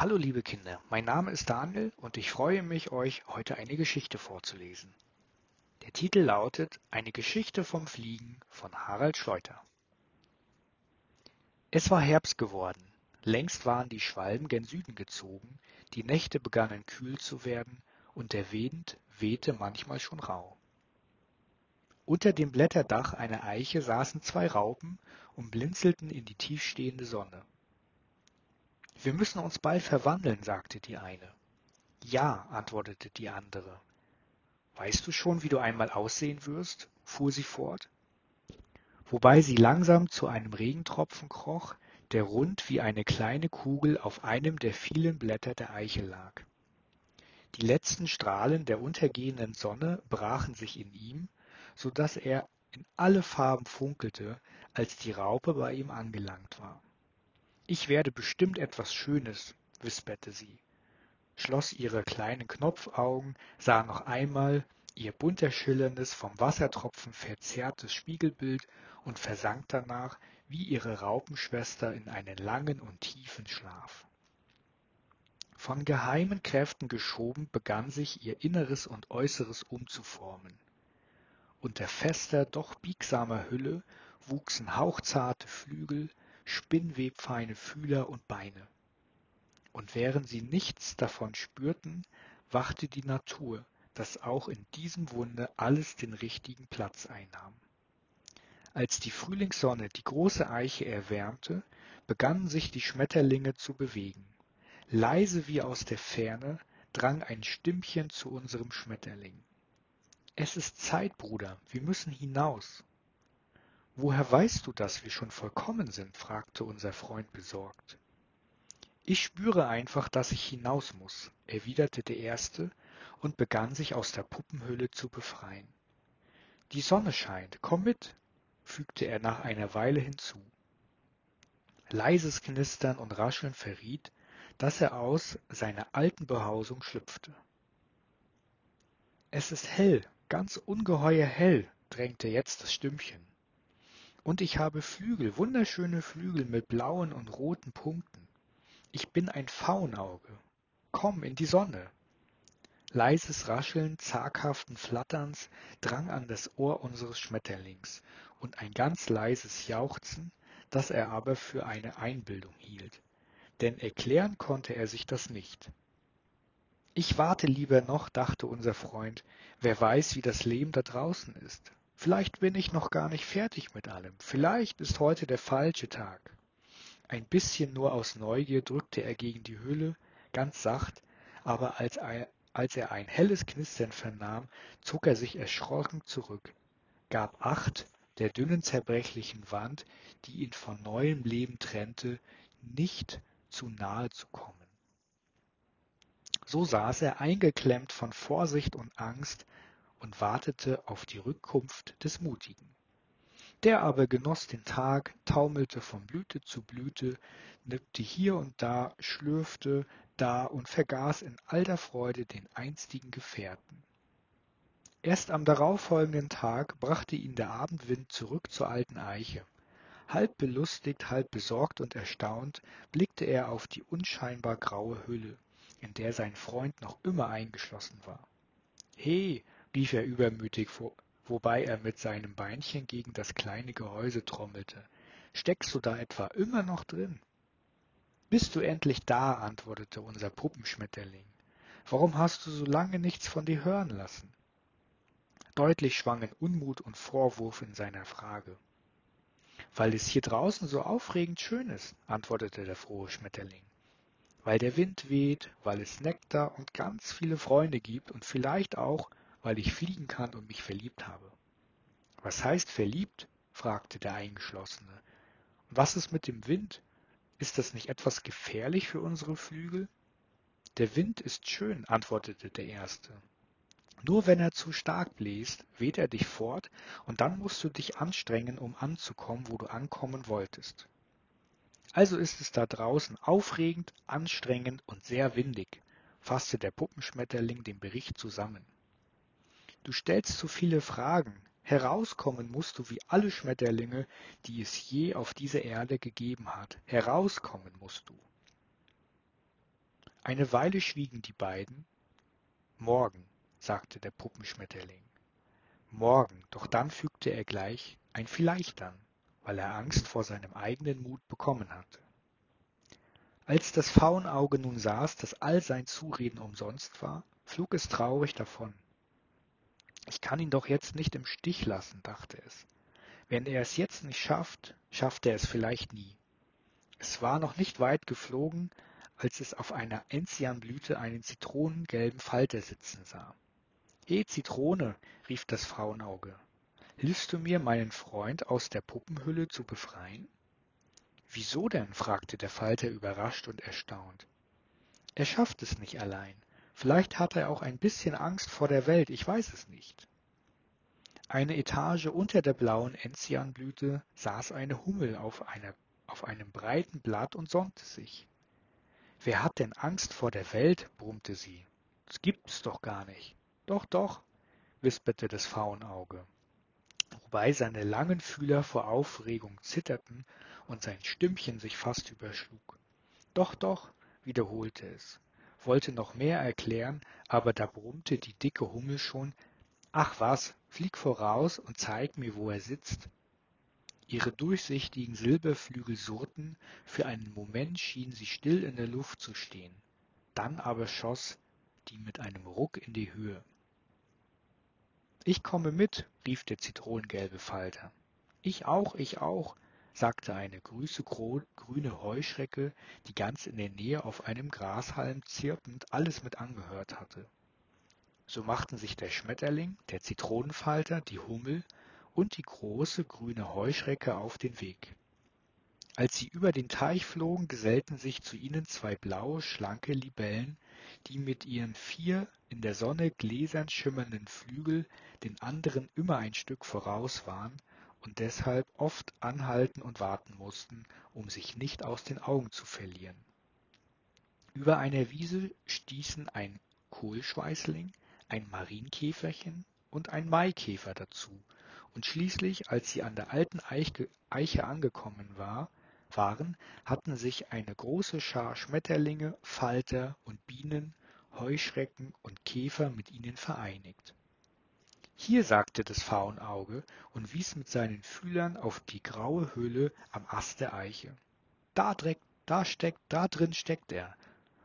Hallo liebe Kinder, mein Name ist Daniel und ich freue mich, euch heute eine Geschichte vorzulesen. Der Titel lautet Eine Geschichte vom Fliegen von Harald Schleuter. Es war Herbst geworden, längst waren die Schwalben gen Süden gezogen, die Nächte begannen kühl zu werden und der Wind wehte manchmal schon rauh. Unter dem Blätterdach einer Eiche saßen zwei Raupen und blinzelten in die tiefstehende Sonne. Wir müssen uns bald verwandeln, sagte die eine. Ja, antwortete die andere. Weißt du schon, wie du einmal aussehen wirst? fuhr sie fort, wobei sie langsam zu einem Regentropfen kroch, der rund wie eine kleine Kugel auf einem der vielen Blätter der Eiche lag. Die letzten Strahlen der untergehenden Sonne brachen sich in ihm, so dass er in alle Farben funkelte, als die Raupe bei ihm angelangt war. Ich werde bestimmt etwas Schönes, wisperte sie, schloss ihre kleinen Knopfaugen, sah noch einmal ihr bunter schillerndes, vom Wassertropfen verzerrtes Spiegelbild und versank danach, wie ihre Raupenschwester, in einen langen und tiefen Schlaf. Von geheimen Kräften geschoben begann sich ihr Inneres und Äußeres umzuformen. Unter fester, doch biegsamer Hülle wuchsen hauchzarte Flügel, spinnwebfeine Fühler und Beine. Und während sie nichts davon spürten, wachte die Natur, dass auch in diesem Wunder alles den richtigen Platz einnahm. Als die Frühlingssonne die große Eiche erwärmte, begannen sich die Schmetterlinge zu bewegen. Leise wie aus der Ferne drang ein Stimmchen zu unserem Schmetterling. Es ist Zeit, Bruder, wir müssen hinaus. Woher weißt du, dass wir schon vollkommen sind? fragte unser Freund besorgt. Ich spüre einfach, dass ich hinaus muss, erwiderte der Erste und begann sich aus der Puppenhülle zu befreien. Die Sonne scheint, komm mit, fügte er nach einer Weile hinzu. Leises Knistern und Rascheln verriet, dass er aus seiner alten Behausung schlüpfte. Es ist hell, ganz ungeheuer hell, drängte jetzt das Stimmchen. Und ich habe Flügel, wunderschöne Flügel mit blauen und roten Punkten. Ich bin ein Faunauge. Komm in die Sonne. Leises Rascheln zaghaften Flatterns drang an das Ohr unseres Schmetterlings und ein ganz leises Jauchzen, das er aber für eine Einbildung hielt, denn erklären konnte er sich das nicht. Ich warte lieber noch, dachte unser Freund, wer weiß, wie das Leben da draußen ist. Vielleicht bin ich noch gar nicht fertig mit allem. Vielleicht ist heute der falsche Tag. Ein bisschen nur aus Neugier drückte er gegen die Hülle, ganz sacht, aber als, er, als er ein helles Knistern vernahm, zog er sich erschrocken zurück, gab acht, der dünnen zerbrechlichen Wand, die ihn von neuem Leben trennte, nicht zu nahe zu kommen. So saß er eingeklemmt von Vorsicht und Angst, und wartete auf die Rückkunft des Mutigen. Der aber genoss den Tag, taumelte von Blüte zu Blüte, nippte hier und da, schlürfte da und vergaß in alter Freude den einstigen Gefährten. Erst am darauffolgenden Tag brachte ihn der Abendwind zurück zur alten Eiche. Halb belustigt, halb besorgt und erstaunt blickte er auf die unscheinbar graue Hülle, in der sein Freund noch immer eingeschlossen war. He, rief er übermütig, wobei er mit seinem Beinchen gegen das kleine Gehäuse trommelte. Steckst du da etwa immer noch drin? Bist du endlich da? antwortete unser Puppenschmetterling. Warum hast du so lange nichts von dir hören lassen? Deutlich schwangen Unmut und Vorwurf in seiner Frage. Weil es hier draußen so aufregend schön ist, antwortete der frohe Schmetterling. Weil der Wind weht, weil es Nektar und ganz viele Freunde gibt und vielleicht auch, weil ich fliegen kann und mich verliebt habe. Was heißt verliebt? fragte der Eingeschlossene. Was ist mit dem Wind? Ist das nicht etwas gefährlich für unsere Flügel? Der Wind ist schön, antwortete der Erste. Nur wenn er zu stark bläst, weht er dich fort, und dann musst du dich anstrengen, um anzukommen, wo du ankommen wolltest. Also ist es da draußen aufregend, anstrengend und sehr windig, fasste der Puppenschmetterling den Bericht zusammen. Du stellst zu viele Fragen. Herauskommen musst du wie alle Schmetterlinge, die es je auf dieser Erde gegeben hat. Herauskommen musst du. Eine Weile schwiegen die beiden. Morgen, sagte der Puppenschmetterling. Morgen, doch dann fügte er gleich ein Vielleicht an, weil er Angst vor seinem eigenen Mut bekommen hatte. Als das Faunauge nun saß, dass all sein Zureden umsonst war, flog es traurig davon. Ich kann ihn doch jetzt nicht im Stich lassen, dachte es. Wenn er es jetzt nicht schafft, schafft er es vielleicht nie. Es war noch nicht weit geflogen, als es auf einer Enzianblüte einen zitronengelben Falter sitzen sah. »Eh, Zitrone«, rief das Frauenauge, »hilfst du mir, meinen Freund aus der Puppenhülle zu befreien?« »Wieso denn?« fragte der Falter überrascht und erstaunt. »Er schafft es nicht allein. Vielleicht hat er auch ein bisschen Angst vor der Welt, ich weiß es nicht.« Eine Etage unter der blauen Enzianblüte saß eine Hummel auf, einer, auf einem breiten Blatt und sonnte sich. »Wer hat denn Angst vor der Welt?« brummte sie. »Das gibt's doch gar nicht.« »Doch, doch«, wisperte das Faunauge, wobei seine langen Fühler vor Aufregung zitterten und sein Stimmchen sich fast überschlug. »Doch, doch«, wiederholte es, wollte noch mehr erklären, aber da brummte die dicke Hummel schon, »Ach was, flieg voraus und zeig mir, wo er sitzt.« Ihre durchsichtigen Silberflügel surrten, für einen Moment schien sie still in der Luft zu stehen, dann aber schoss die mit einem Ruck in die Höhe. »Ich komme mit«, rief der zitronengelbe Falter. »Ich auch, ich auch«, sagte eine große grüne Heuschrecke, die ganz in der Nähe auf einem Grashalm zirpend alles mit angehört hatte. So machten sich der Schmetterling, der Zitronenfalter, die Hummel und die große grüne Heuschrecke auf den Weg. Als sie über den Teich flogen, gesellten sich zu ihnen zwei blaue, schlanke Libellen, die mit ihren vier in der Sonne gläsern schimmernden Flügel den anderen immer ein Stück voraus waren und deshalb oft anhalten und warten mussten, um sich nicht aus den Augen zu verlieren. Über einer Wiese stießen ein Kohlschweißling, ein Marienkäferchen und ein Maikäfer dazu, und schließlich, als sie an der alten Eiche angekommen war, waren, hatten sich eine große Schar Schmetterlinge, Falter und Bienen, Heuschrecken und Käfer mit ihnen vereinigt. Hier, sagte das Faunauge und wies mit seinen Fühlern auf die graue Höhle am Ast der Eiche. Da, dreck, da steckt, da drin steckt er.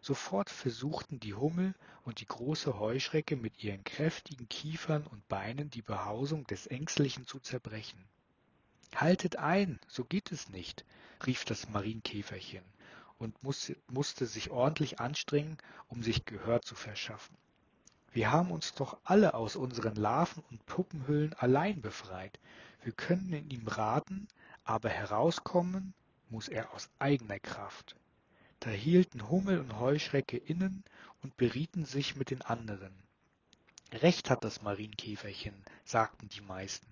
Sofort versuchten die Hummel und die große Heuschrecke mit ihren kräftigen Kiefern und Beinen die Behausung des Ängstlichen zu zerbrechen. Haltet ein, so geht es nicht, rief das Marienkäferchen und musste sich ordentlich anstrengen, um sich Gehör zu verschaffen. Wir haben uns doch alle aus unseren Larven und Puppenhüllen allein befreit. Wir können in ihm raten, aber herauskommen muss er aus eigener Kraft. Da hielten Hummel und Heuschrecke innen und berieten sich mit den anderen. Recht hat das Marienkäferchen, sagten die meisten.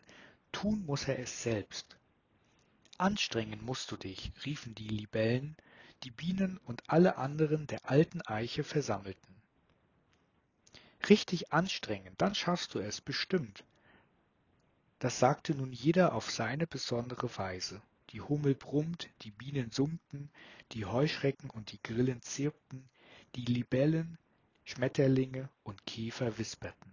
Tun muss er es selbst. Anstrengen musst du dich, riefen die Libellen, die Bienen und alle anderen der alten Eiche versammelten. Richtig anstrengen, dann schaffst du es bestimmt. Das sagte nun jeder auf seine besondere Weise. Die Hummel brummt, die Bienen summten, die Heuschrecken und die Grillen zirpten, die Libellen, Schmetterlinge und Käfer wisperten.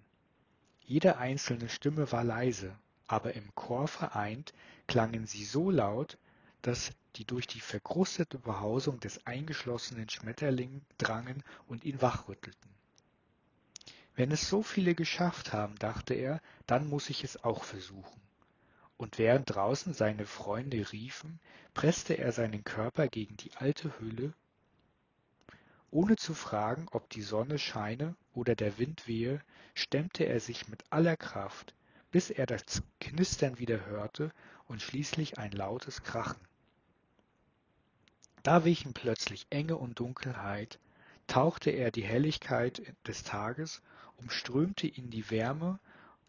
Jede einzelne Stimme war leise, aber im Chor vereint klangen sie so laut, dass die durch die verkrustete Behausung des eingeschlossenen Schmetterling drangen und ihn wachrüttelten. Wenn es so viele geschafft haben, dachte er, dann muss ich es auch versuchen. Und während draußen seine Freunde riefen, presste er seinen Körper gegen die alte Hülle, ohne zu fragen, ob die Sonne scheine oder der Wind wehe, stemmte er sich mit aller Kraft, bis er das Knistern wieder hörte und schließlich ein lautes Krachen. Da wichen plötzlich Enge und Dunkelheit, tauchte er die Helligkeit des Tages, umströmte ihn die Wärme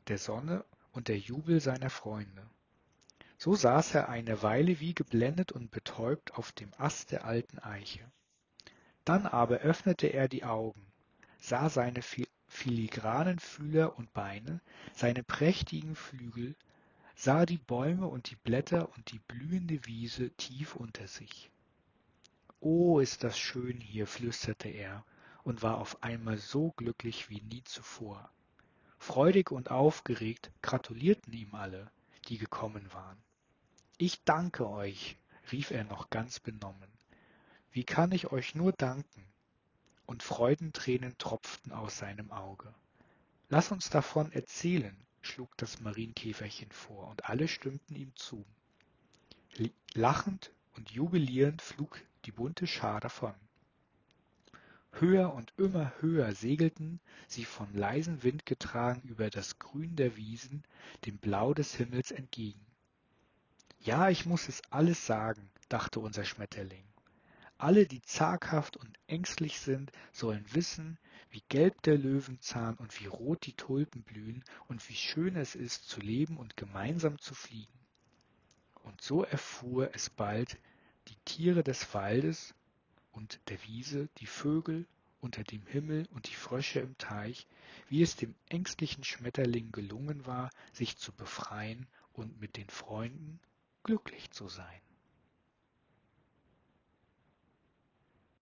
der Sonne und der Jubel seiner Freunde. So saß er eine Weile wie geblendet und betäubt auf dem Ast der alten Eiche. Dann aber öffnete er die Augen, sah seine filigranen Fühler und Beine, seine prächtigen Flügel, sah die Bäume und die Blätter und die blühende Wiese tief unter sich. Oh, ist das schön hier, flüsterte er und war auf einmal so glücklich wie nie zuvor. Freudig und aufgeregt gratulierten ihm alle, die gekommen waren. Ich danke euch, rief er noch ganz benommen. Wie kann ich euch nur danken? Und Freudentränen tropften aus seinem Auge. Lass uns davon erzählen, schlug das Marienkäferchen vor, und alle stimmten ihm zu. Lachend und jubilierend flog die bunte Schar davon. Höher und immer höher segelten sie von leisem Wind getragen über das Grün der Wiesen dem Blau des Himmels entgegen. Ja, ich muss es alles sagen, dachte unser Schmetterling. Alle, die zaghaft und ängstlich sind, sollen wissen, wie gelb der Löwenzahn und wie rot die Tulpen blühen und wie schön es ist, zu leben und gemeinsam zu fliegen. Und so erfuhr es bald Tiere des Waldes und der Wiese, die Vögel unter dem Himmel und die Frösche im Teich, wie es dem ängstlichen Schmetterling gelungen war, sich zu befreien und mit den Freunden glücklich zu sein.